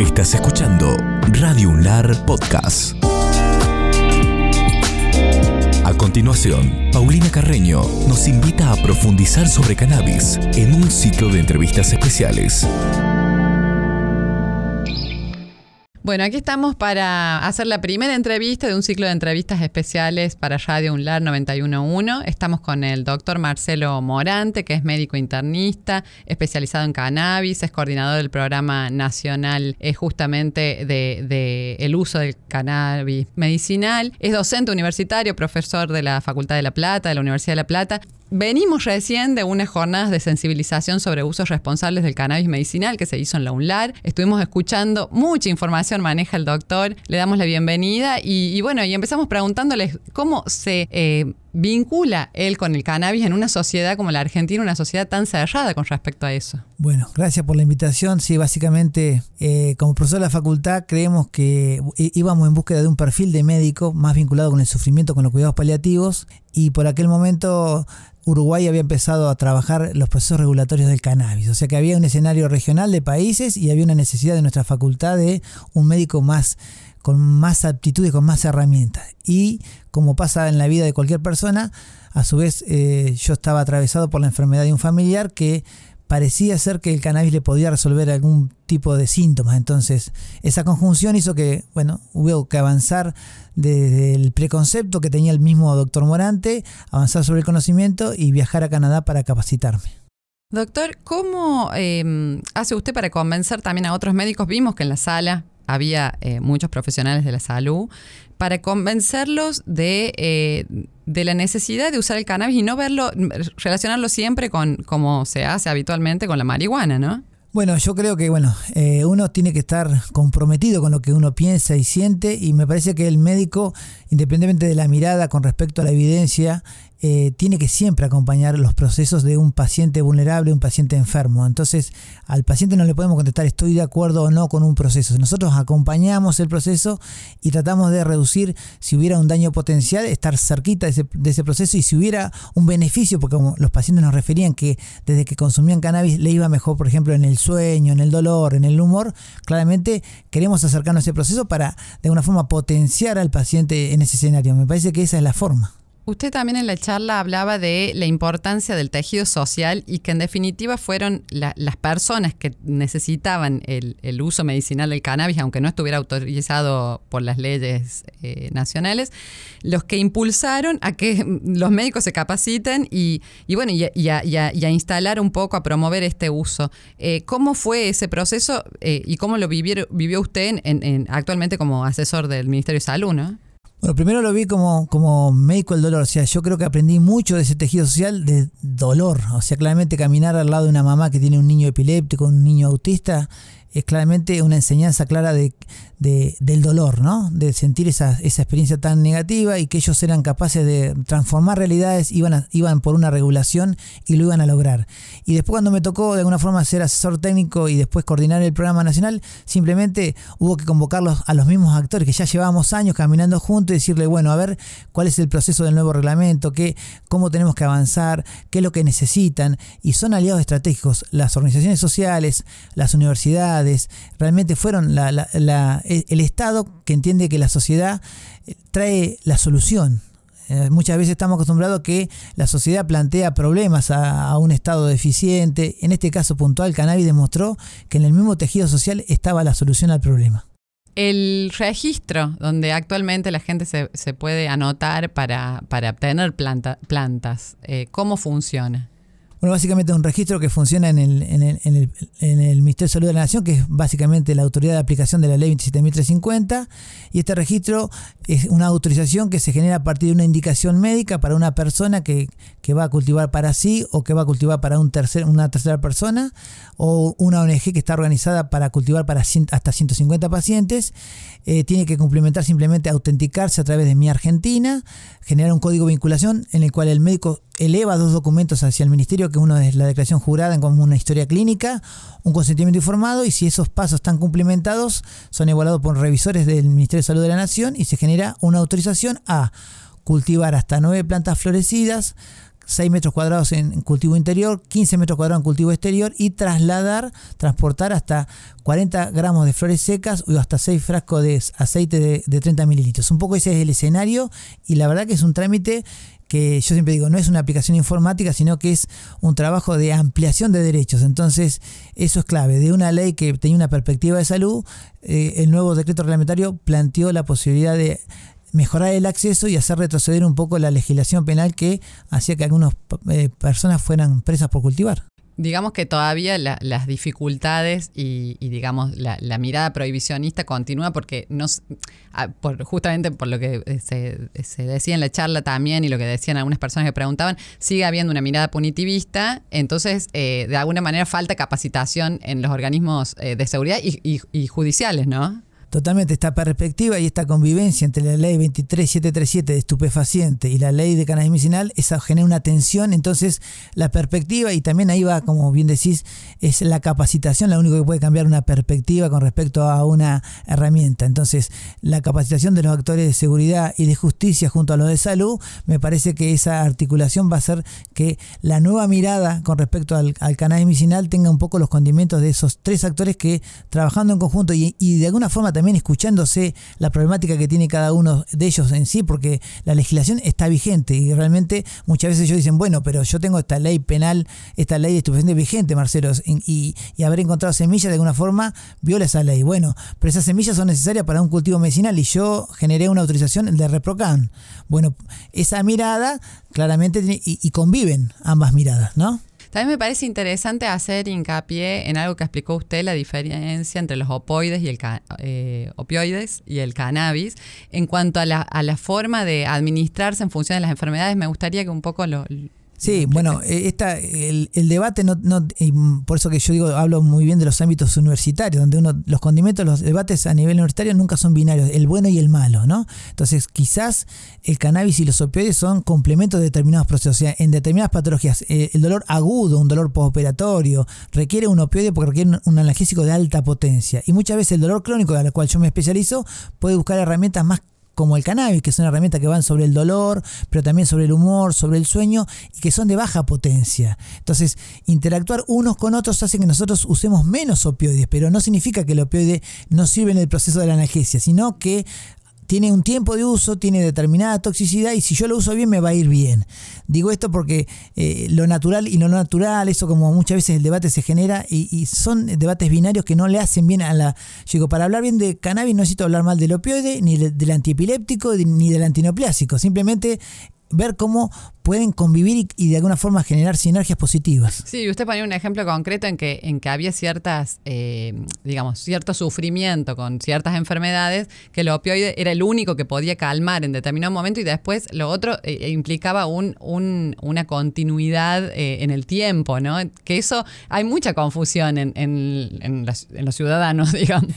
Estás escuchando Radio Unlar Podcast. A continuación, Paulina Carreño nos invita a profundizar sobre cannabis en un ciclo de entrevistas especiales. Bueno, aquí estamos para hacer la primera entrevista de un ciclo de entrevistas especiales para Radio UNLAR 911. Estamos con el doctor Marcelo Morante, que es médico internista, especializado en cannabis, es coordinador del programa nacional eh, justamente de, de, el uso del cannabis medicinal, es docente universitario, profesor de la Facultad de La Plata, de la Universidad de La Plata, Venimos recién de unas jornadas de sensibilización sobre usos responsables del cannabis medicinal que se hizo en la UNLAR. Estuvimos escuchando mucha información, maneja el doctor. Le damos la bienvenida y, bueno, y empezamos preguntándoles cómo se eh, vincula él con el cannabis en una sociedad como la Argentina, una sociedad tan cerrada con respecto a eso. Bueno, gracias por la invitación. Sí, básicamente, eh, como profesor de la facultad, creemos que íbamos en búsqueda de un perfil de médico más vinculado con el sufrimiento, con los cuidados paliativos, y por aquel momento Uruguay había empezado a trabajar los procesos regulatorios del cannabis. O sea que había un escenario regional de países y había una necesidad de nuestra facultad de un médico más con más aptitudes, con más herramientas. Y como pasa en la vida de cualquier persona, a su vez eh, yo estaba atravesado por la enfermedad de un familiar que parecía ser que el cannabis le podía resolver algún tipo de síntomas. Entonces, esa conjunción hizo que, bueno, hubo que avanzar desde el preconcepto que tenía el mismo doctor Morante, avanzar sobre el conocimiento y viajar a Canadá para capacitarme. Doctor, ¿cómo eh, hace usted para convencer también a otros médicos? Vimos que en la sala había eh, muchos profesionales de la salud, para convencerlos de, eh, de, la necesidad de usar el cannabis y no verlo, relacionarlo siempre con, como se hace habitualmente, con la marihuana, ¿no? Bueno, yo creo que bueno, eh, uno tiene que estar comprometido con lo que uno piensa y siente y me parece que el médico, independientemente de la mirada con respecto a la evidencia, eh, tiene que siempre acompañar los procesos de un paciente vulnerable, un paciente enfermo. Entonces, al paciente no le podemos contestar estoy de acuerdo o no con un proceso. Nosotros acompañamos el proceso y tratamos de reducir si hubiera un daño potencial, estar cerquita de ese, de ese proceso y si hubiera un beneficio, porque como los pacientes nos referían que desde que consumían cannabis le iba mejor, por ejemplo, en el sueño, en el dolor, en el humor, claramente queremos acercarnos a ese proceso para de alguna forma potenciar al paciente en ese escenario. Me parece que esa es la forma. Usted también en la charla hablaba de la importancia del tejido social y que en definitiva fueron las personas que necesitaban el, uso medicinal del cannabis, aunque no estuviera autorizado por las leyes eh, nacionales, los que impulsaron a que los médicos se capaciten y, bueno, y, a, instalar un poco, a promover este uso. Eh, ¿Cómo fue ese proceso eh, y cómo lo vivió usted en, actualmente como asesor del Ministerio de Salud? ¿no? Bueno, primero lo vi como, como médico del dolor, o sea, yo creo que aprendí mucho de ese tejido social de dolor, o sea, claramente caminar al lado de una mamá que tiene un niño epiléptico, un niño autista, es claramente una enseñanza clara de, del dolor, ¿no? De sentir esa, esa, experiencia tan negativa y que ellos eran capaces de transformar realidades, iban, iban por una regulación y lo iban a lograr. Y después cuando me tocó de alguna forma ser asesor técnico y después coordinar el programa nacional, simplemente hubo que convocarlos a los mismos actores que ya llevábamos años caminando juntos y decirle, bueno, a ver cuál es el proceso del nuevo reglamento, qué, cómo tenemos que avanzar, qué es lo que necesitan. Y son aliados estratégicos las organizaciones sociales, las universidades, realmente fueron la el Estado que entiende que la sociedad eh, trae la solución. Eh, muchas veces estamos acostumbrados a que la sociedad plantea problemas a, un Estado deficiente. En este caso puntual, Cannabis demostró que en el mismo tejido social estaba la solución al problema. El registro donde actualmente la gente se, puede anotar para, obtener plantas, eh, ¿cómo funciona? Bueno, básicamente es un registro que funciona en el, en, el, en, el, Ministerio de Salud de la Nación, que es básicamente la autoridad de aplicación de la ley 27.350. Y este registro es una autorización que se genera a partir de una indicación médica para una persona que, que va a cultivar para sí o que va a cultivar para un tercer, una tercera persona o una ONG que está organizada para cultivar para hasta 150 pacientes. Eh, tiene que cumplimentar simplemente autenticarse a través de Mi Argentina, generar un código de vinculación en el cual el médico eleva dos documentos hacia el ministerio, que uno es la declaración jurada en como una historia clínica, un consentimiento informado, y si esos pasos están cumplimentados, son evaluados por revisores del Ministerio de Salud de la Nación y se genera una autorización a cultivar hasta nueve plantas florecidas, 6 metros cuadrados en cultivo interior, 15 metros cuadrados en cultivo exterior y trasladar, transportar hasta 40 gramos de flores secas o hasta 6 frascos de aceite de, de 30 mililitros. Un poco ese es el escenario y la verdad que es un trámite que yo siempre digo, no es una aplicación informática, sino que es un trabajo de ampliación de derechos. Entonces, eso es clave. De una ley que tenía una perspectiva de salud, eh, el nuevo decreto reglamentario planteó la posibilidad de mejorar el acceso y hacer retroceder un poco la legislación penal que hacía que algunas eh, personas fueran presas por cultivar digamos que todavía las dificultades y, digamos la, mirada prohibicionista continúa porque nos, ah, por, justamente por lo que eh, se, decía en la charla también y lo que decían algunas personas que preguntaban, sigue habiendo una mirada punitivista, entonces eh, de alguna manera falta capacitación en los organismos eh, de seguridad y judiciales, ¿no? Totalmente, esta perspectiva y esta convivencia entre la ley 23737 de estupefaciente y la ley de cannabis medicinal, esa genera una tensión, entonces la perspectiva y también ahí va, como bien decís, es la capacitación, lo único que puede cambiar una perspectiva con respecto a una herramienta. Entonces, la capacitación de los actores de seguridad y de justicia junto a los de salud, me parece que esa articulación va a hacer que la nueva mirada con respecto al, al cannabis medicinal tenga un poco los condimentos de esos tres actores que trabajando en conjunto y, y de alguna forma también escuchándose la problemática que tiene cada uno de ellos en sí, porque la legislación está vigente y realmente muchas veces ellos dicen, bueno, pero yo tengo esta ley penal, esta ley de estupefacientes vigente, Marcelo, y, haber encontrado semillas de alguna forma viola esa ley. Bueno, pero esas semillas son necesarias para un cultivo medicinal y yo generé una autorización de Reprocan. Bueno, esa mirada claramente y conviven ambas miradas, ¿no? También me parece interesante hacer hincapié en algo que explicó usted, la diferencia entre los opoides y el eh, opioides y el cannabis. En cuanto a la, a la forma de administrarse en función de las enfermedades, me gustaría que un poco lo, Sí, bueno, eh, esta, el, el debate, no, no, por eso que yo digo, hablo muy bien de los ámbitos universitarios, donde uno, los condimentos, los debates a nivel universitario nunca son binarios, el bueno y el malo, ¿no? Entonces, quizás el cannabis y los opioides son complementos de determinados procesos. O sea, en determinadas patologías, eh, el dolor agudo, un dolor postoperatorio, requiere un opioide porque requiere un analgésico de alta potencia. Y muchas veces el dolor crónico, a la cual yo me especializo, puede buscar herramientas más como el cannabis, que es una herramienta que van sobre el dolor, pero también sobre el humor, sobre el sueño, y que son de baja potencia. Entonces, interactuar unos con otros hace que nosotros usemos menos opioides, pero no significa que el opioide no sirve en el proceso de la analgesia, sino que tiene un tiempo de uso, tiene determinada toxicidad y si yo lo uso bien me va a ir bien. Digo esto porque eh, lo natural y lo no natural, eso como muchas veces el debate se genera y, son debates binarios que no le hacen bien a la... Digo, para hablar bien de cannabis no necesito hablar mal del opioide, ni del antiepiléptico, ni del antineoplásico. Simplemente ver cómo pueden convivir y, de alguna forma generar sinergias positivas. Sí, usted ponía un ejemplo concreto en que, en que había ciertas, eh, digamos, cierto sufrimiento con ciertas enfermedades, que el opioide era el único que podía calmar en determinado momento y después lo otro eh, eh, implicaba un, una continuidad en el tiempo, ¿no? Que eso, hay mucha confusión en, en, los ciudadanos, digamos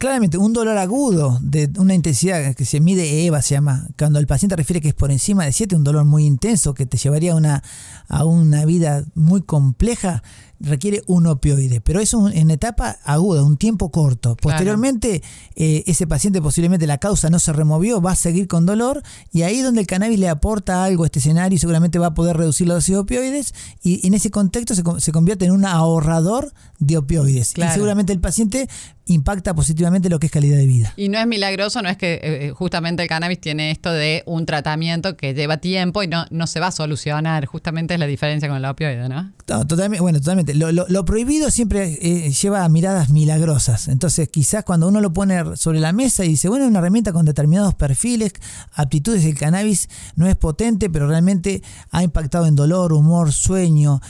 claramente un dolor agudo de una intensidad que se mide EVA, se llama, cuando el paciente refiere que es por encima de 7, un dolor muy intenso que te llevaría a una, a una vida muy compleja, requiere un opioide, pero eso en etapa aguda, un tiempo corto. Posteriormente, eh, ese paciente posiblemente la causa no se removió, va a seguir con dolor y ahí donde el cannabis le aporta algo a este escenario seguramente va a poder reducir la dosis de opioides y en ese contexto se, se convierte en un ahorrador de opioides. Y seguramente el paciente impacta positivamente lo que es calidad de vida. Y no es milagroso, no es que eh, eh, justamente el cannabis tiene esto de un tratamiento que lleva tiempo y no, no se va a solucionar. Justamente es la diferencia con el opioide, ¿no? totalmente, bueno, totalmente. Lo, prohibido siempre eh, lleva a miradas milagrosas. Entonces, quizás cuando uno lo pone sobre la mesa y dice, bueno, una herramienta con determinados perfiles, aptitudes, el cannabis no es potente, pero realmente ha impactado en dolor, humor, sueño,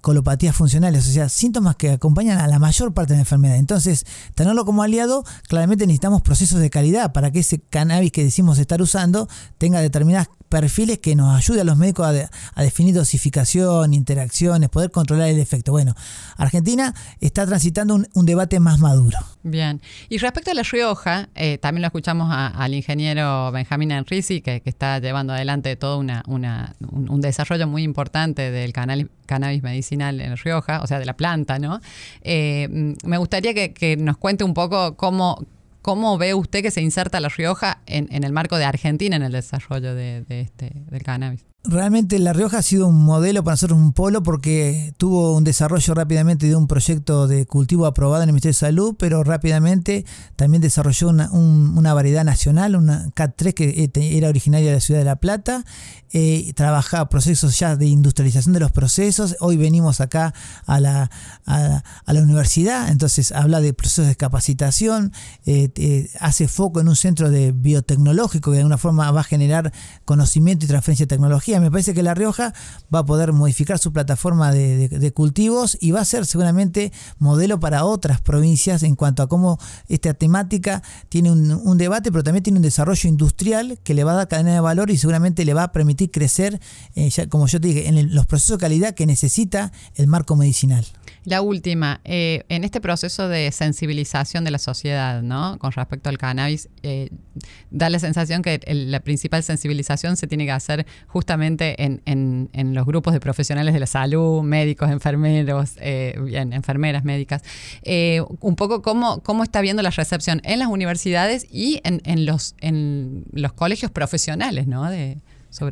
colopatías funcionales, o sea, síntomas que acompañan a la mayor parte de la enfermedad. Entonces, tenerlo como aliado, claramente necesitamos procesos de calidad para que ese cannabis que decimos estar usando tenga determinadas perfiles que nos ayude a los médicos a, definir dosificación, interacciones, poder controlar el efecto. Bueno, Argentina está transitando un, debate más maduro. Bien. Y respecto a La Rioja, eh, también lo escuchamos al ingeniero Benjamín Enrisi, que, está llevando adelante todo un, desarrollo muy importante del cannabis medicinal en La Rioja, o sea, de la planta, ¿no? Eh, me gustaría que, que nos cuente un poco cómo ¿Cómo ve usted que se inserta La Rioja en, el marco de Argentina en el desarrollo de, este, del cannabis? Realmente La Rioja ha sido un modelo para nosotros, un polo, porque tuvo un desarrollo rápidamente de un proyecto de cultivo aprobado en el Ministerio de Salud, pero rápidamente también desarrolló una, variedad nacional, una CAT3 que eh, era originaria de la ciudad de La Plata, eh, trabajaba procesos ya de industrialización de los procesos. Hoy venimos acá a la, a, la universidad, entonces habla de procesos de capacitación, eh, hace foco en un centro de biotecnológico que de alguna forma va a generar conocimiento y transferencia de tecnología me parece que La Rioja va a poder modificar su plataforma de, cultivos y va a ser seguramente modelo para otras provincias en cuanto a cómo esta temática tiene un, debate, pero también tiene un desarrollo industrial que le va a dar cadena de valor y seguramente le va a permitir crecer, eh, como yo te dije, en los procesos de calidad que necesita el marco medicinal. La última, eh, en este proceso de sensibilización de la sociedad, ¿no? Con respecto al cannabis, eh, da la sensación que la principal sensibilización se tiene que hacer justamente en, en, los grupos de profesionales de la salud, médicos, enfermeros, eh, bien, enfermeras, médicas. un poco cómo, cómo está viendo la recepción en las universidades y en, en los, en los colegios profesionales, ¿no? De,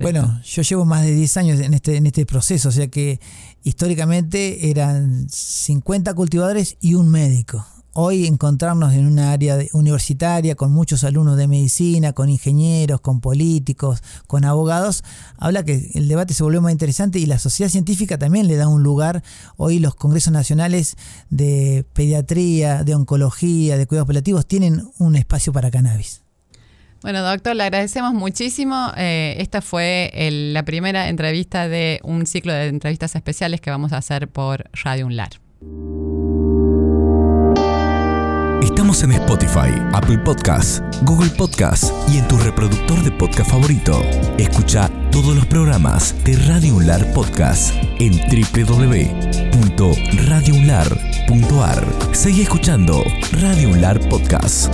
bueno, yo llevo más de 10 años en este, en este proceso, o sea que históricamente eran 50 cultivadores y un médico. Hoy encontrarnos en una área universitaria con muchos alumnos de medicina, con ingenieros, con políticos, con abogados, habla que el debate se volvió más interesante y la sociedad científica también le da un lugar. Hoy los congresos nacionales de pediatría, de oncología, de cuidados paliativos tienen un espacio para cannabis. Bueno, doctor, le agradecemos muchísimo. Eh, esta fue la primera entrevista de un ciclo de entrevistas especiales que vamos a hacer por Radio Unlar. Estamos en Spotify, Apple Podcasts, Google Podcasts y en tu reproductor de podcast favorito. Escucha todos los programas de Radio Unlar Podcast en www.radiounlar.ar. Sigue escuchando Radio Unlar Podcast.